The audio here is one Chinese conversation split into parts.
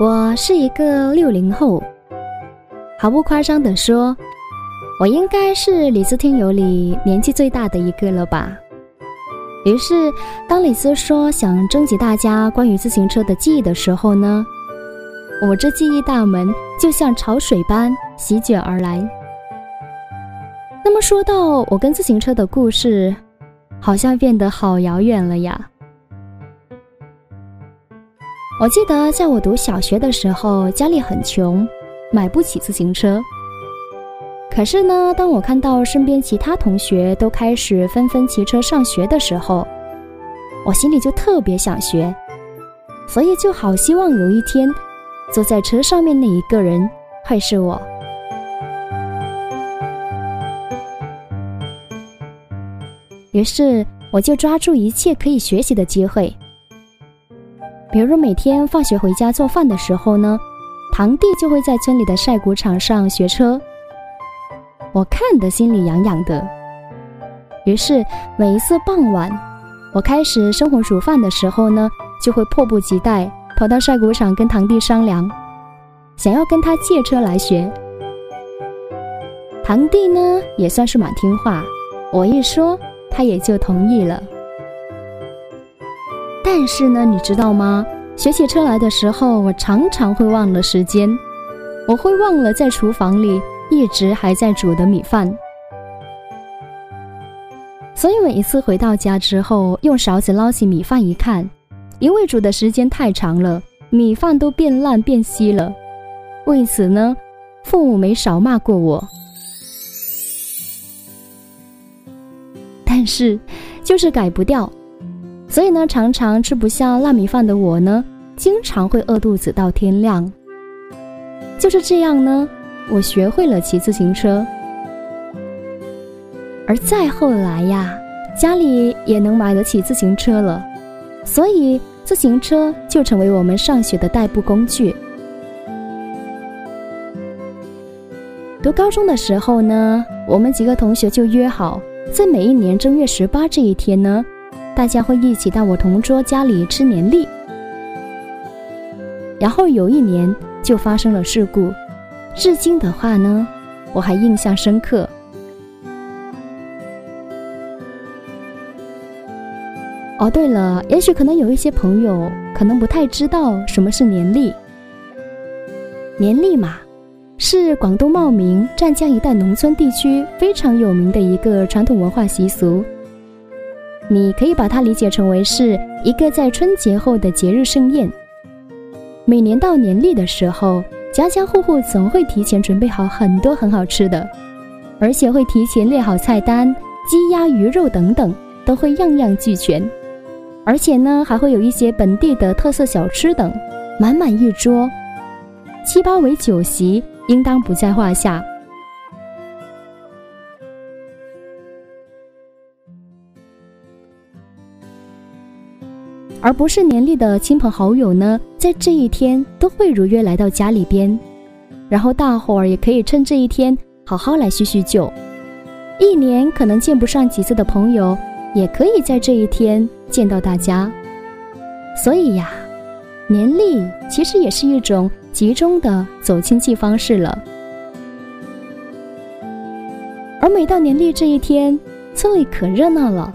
我是一个六零后，毫不夸张的说，我应该是李斯听友里年纪最大的一个了吧。于是，当李斯说想征集大家关于自行车的记忆的时候呢，我这记忆大门就像潮水般席卷而来。那么说到我跟自行车的故事，好像变得好遥远了呀。我记得在我读小学的时候，家里很穷，买不起自行车。可是呢，当我看到身边其他同学都开始纷纷骑车上学的时候，我心里就特别想学，所以就好希望有一天，坐在车上面那一个人会是我。于是，我就抓住一切可以学习的机会。比如每天放学回家做饭的时候呢，堂弟就会在村里的晒谷场上学车，我看得心里痒痒的。于是每一次傍晚，我开始生火煮饭的时候呢，就会迫不及待跑到晒谷场跟堂弟商量，想要跟他借车来学。堂弟呢也算是蛮听话，我一说他也就同意了。但是呢，你知道吗？学起车来的时候，我常常会忘了时间，我会忘了在厨房里一直还在煮的米饭。所以每一次回到家之后，用勺子捞起米饭一看，因为煮的时间太长了，米饭都变烂变稀了。为此呢，父母没少骂过我。但是，就是改不掉。所以呢，常常吃不下烂米饭的我呢，经常会饿肚子到天亮。就是这样呢，我学会了骑自行车。而再后来呀，家里也能买得起自行车了，所以自行车就成为我们上学的代步工具。读高中的时候呢，我们几个同学就约好，在每一年正月十八这一天呢。大家会一起到我同桌家里吃年历，然后有一年就发生了事故，至今的话呢，我还印象深刻。哦，对了，也许可能有一些朋友可能不太知道什么是年历。年历嘛，是广东茂名、湛江一带农村地区非常有名的一个传统文化习俗。你可以把它理解成为是一个在春节后的节日盛宴。每年到年历的时候，家家户户总会提前准备好很多很好吃的，而且会提前列好菜单，鸡鸭鱼肉等等都会样样俱全。而且呢，还会有一些本地的特色小吃等，满满一桌，七八围酒席应当不在话下。而不是年历的亲朋好友呢，在这一天都会如约来到家里边，然后大伙儿也可以趁这一天好好来叙叙旧。一年可能见不上几次的朋友，也可以在这一天见到大家。所以呀，年历其实也是一种集中的走亲戚方式了。而每到年历这一天，村里可热闹了。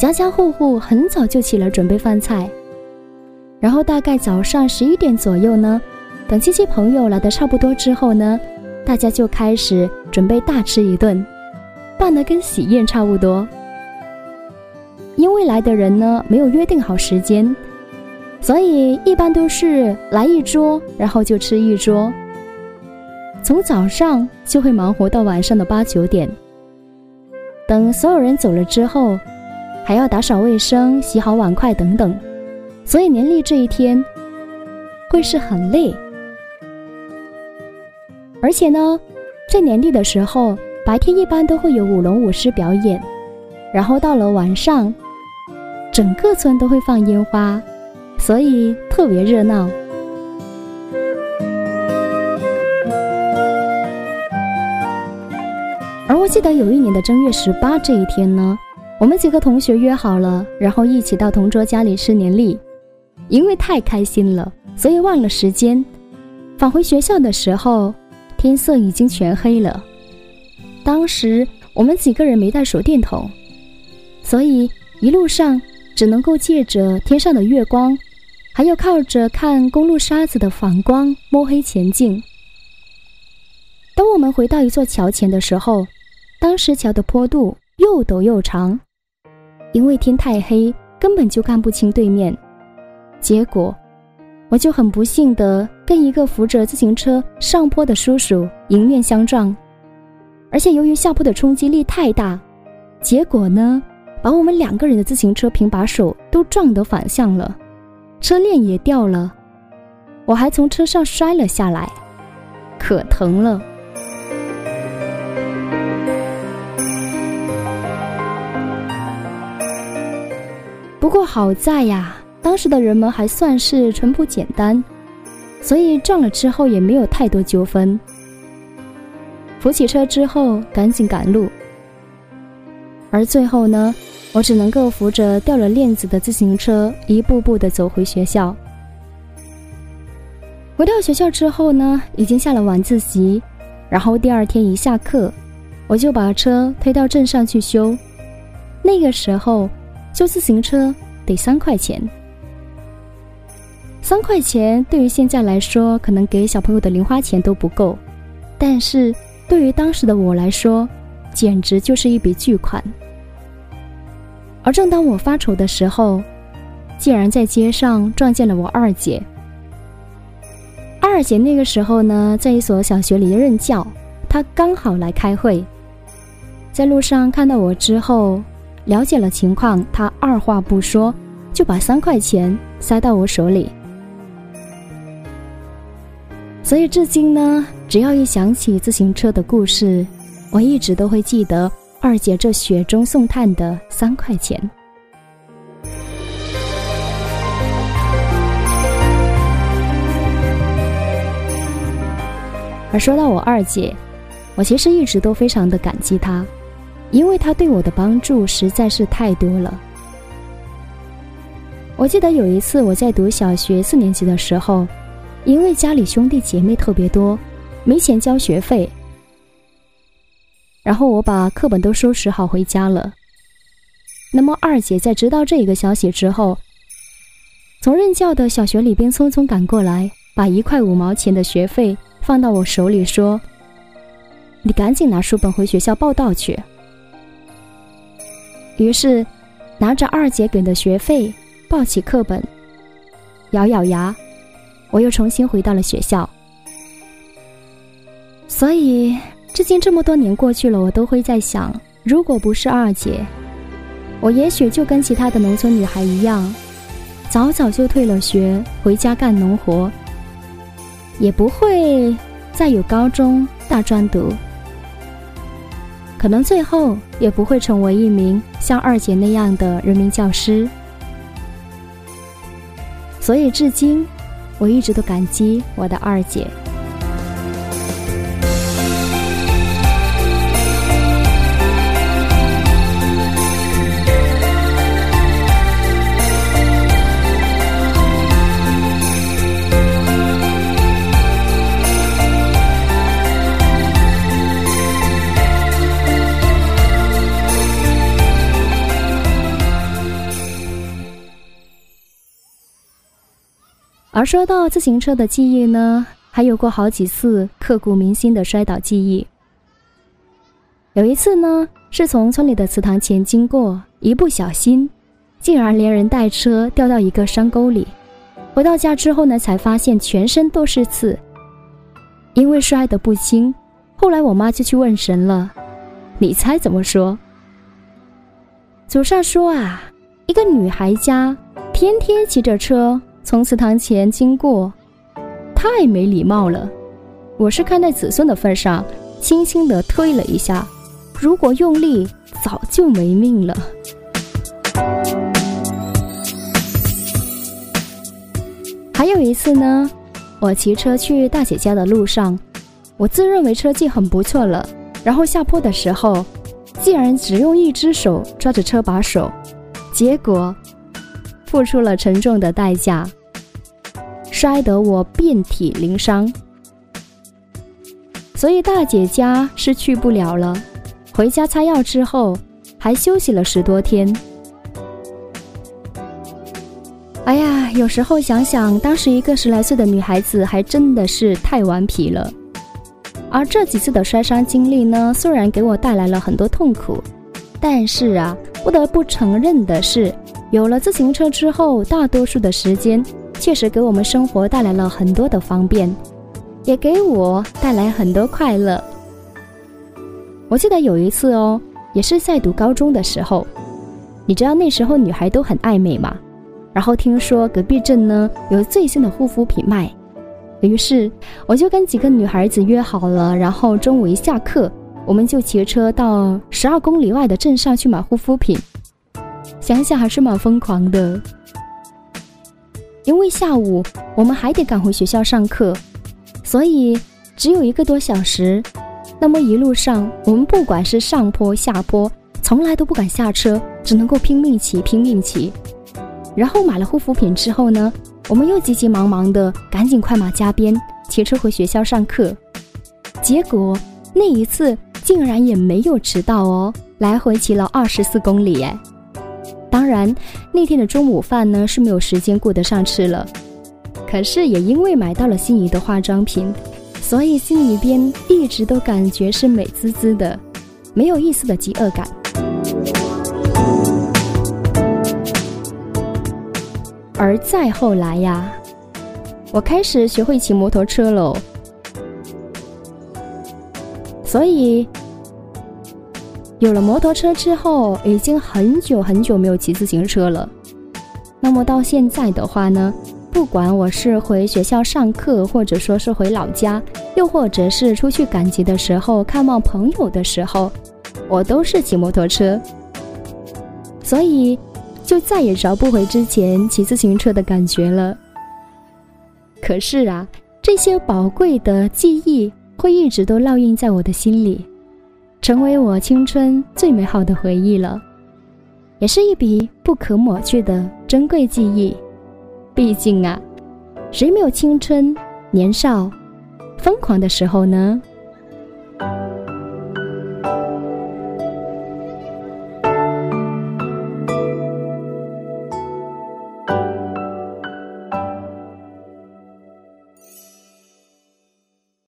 家家户户很早就起了准备饭菜，然后大概早上十一点左右呢，等亲戚朋友来的差不多之后呢，大家就开始准备大吃一顿，办得跟喜宴差不多。因为来的人呢没有约定好时间，所以一般都是来一桌，然后就吃一桌。从早上就会忙活到晚上的八九点，等所有人走了之后。还要打扫卫生、洗好碗筷等等，所以年历这一天会是很累。而且呢，在年历的时候，白天一般都会有舞龙舞狮表演，然后到了晚上，整个村都会放烟花，所以特别热闹。而我记得有一年的正月十八这一天呢。我们几个同学约好了，然后一起到同桌家里吃年历。因为太开心了，所以忘了时间。返回学校的时候，天色已经全黑了。当时我们几个人没带手电筒，所以一路上只能够借着天上的月光，还要靠着看公路沙子的反光摸黑前进。等我们回到一座桥前的时候，当时桥的坡度又陡又长，因为天太黑，根本就看不清对面。结果，我就很不幸的跟一个扶着自行车上坡的叔叔迎面相撞，而且由于下坡的冲击力太大，结果呢，把我们两个人的自行车平把手都撞得反向了，车链也掉了，我还从车上摔了下来，可疼了。不过好在呀。当时的人们还算是淳朴简单，所以撞了之后也没有太多纠纷。扶起车之后，赶紧赶路。而最后呢，我只能够扶着掉了链子的自行车，一步步的走回学校。回到学校之后呢，已经下了晚自习，然后第二天一下课，我就把车推到镇上去修。那个时候，修自行车得三块钱。三块钱对于现在来说，可能给小朋友的零花钱都不够，但是对于当时的我来说，简直就是一笔巨款。而正当我发愁的时候，竟然在街上撞见了我二姐。二姐那个时候呢，在一所小学里任教，她刚好来开会，在路上看到我之后，了解了情况，她二话不说就把三块钱塞到我手里。所以至今呢，只要一想起自行车的故事，我一直都会记得二姐这雪中送炭的三块钱。而说到我二姐，我其实一直都非常的感激她，因为他对我的帮助实在是太多了。我记得有一次我在读小学四年级的时候。因为家里兄弟姐妹特别多，没钱交学费，然后我把课本都收拾好回家了。那么二姐在知道这一个消息之后，从任教的小学里边匆匆赶过来，把一块五毛钱的学费放到我手里，说：“你赶紧拿书本回学校报到去。”于是，拿着二姐给的学费，抱起课本，咬咬牙。我又重新回到了学校，所以至今这么多年过去了，我都会在想，如果不是二姐，我也许就跟其他的农村女孩一样，早早就退了学，回家干农活，也不会再有高中、大专读，可能最后也不会成为一名像二姐那样的人民教师。所以至今。我一直都感激我的二姐。而说到自行车的记忆呢，还有过好几次刻骨铭心的摔倒记忆。有一次呢，是从村里的祠堂前经过，一不小心，竟然连人带车掉到一个山沟里。回到家之后呢，才发现全身都是刺。因为摔得不轻，后来我妈就去问神了。你猜怎么说？祖上说啊，一个女孩家天天骑着车。从祠堂前经过，太没礼貌了。我是看在子孙的份上，轻轻地推了一下。如果用力，早就没命了。还有一次呢，我骑车去大姐家的路上，我自认为车技很不错了，然后下坡的时候，竟然只用一只手抓着车把手，结果。付出了沉重的代价，摔得我遍体鳞伤。所以大姐家是去不了了。回家擦药之后，还休息了十多天。哎呀，有时候想想，当时一个十来岁的女孩子，还真的是太顽皮了。而这几次的摔伤经历呢，虽然给我带来了很多痛苦，但是啊，不得不承认的是，有了自行车之后，大多数的时间确实给我们生活带来了很多的方便，也给我带来很多快乐。我记得有一次哦，也是在读高中的时候，你知道那时候女孩都很爱美嘛，然后听说隔壁镇呢有最新的护肤品卖。于是我就跟几个女孩子约好了，然后中午一下课，我们就骑车到十二公里外的镇上去买护肤品。想想还是蛮疯狂的，因为下午我们还得赶回学校上课，所以只有一个多小时。那么一路上，我们不管是上坡下坡，从来都不敢下车，只能够拼命骑，拼命骑。然后买了护肤品之后呢？我们又急急忙忙的赶紧快马加鞭骑车回学校上课，结果那一次竟然也没有迟到哦，来回骑了二十四公里哎。当然那天的中午饭呢是没有时间顾得上吃了，可是也因为买到了心仪的化妆品，所以心里边一直都感觉是美滋滋的，没有一丝的饥饿感。而再后来呀，我开始学会骑摩托车喽。所以有了摩托车之后，已经很久很久没有骑自行车了。那么到现在的话呢，不管我是回学校上课，或者说是回老家，又或者是出去赶集的时候看望朋友的时候，我都是骑摩托车。所以。就再也找不回之前骑自行车的感觉了。可是啊，这些宝贵的记忆会一直都烙印在我的心里，成为我青春最美好的回忆了，也是一笔不可抹去的珍贵记忆。毕竟啊，谁没有青春年少疯狂的时候呢？